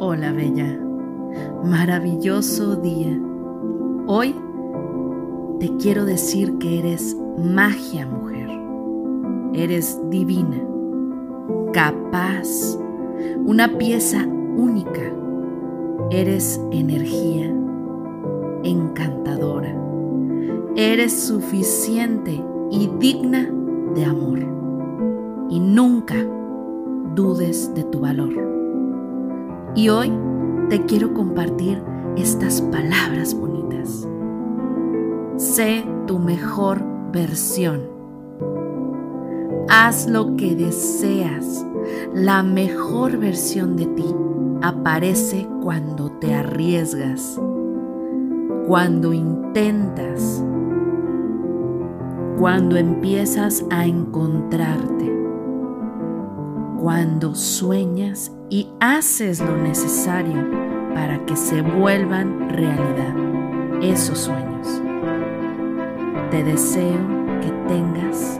Hola Bella, maravilloso día. Hoy te quiero decir que eres magia mujer. Eres divina, capaz, una pieza única. Eres energía, encantadora. Eres suficiente y digna de amor. Y nunca dudes de tu valor. Y hoy te quiero compartir estas palabras bonitas. Sé tu mejor versión. Haz lo que deseas. La mejor versión de ti aparece cuando te arriesgas, cuando intentas, cuando empiezas a encontrarte cuando sueñas y haces lo necesario para que se vuelvan realidad esos sueños. Te deseo que tengas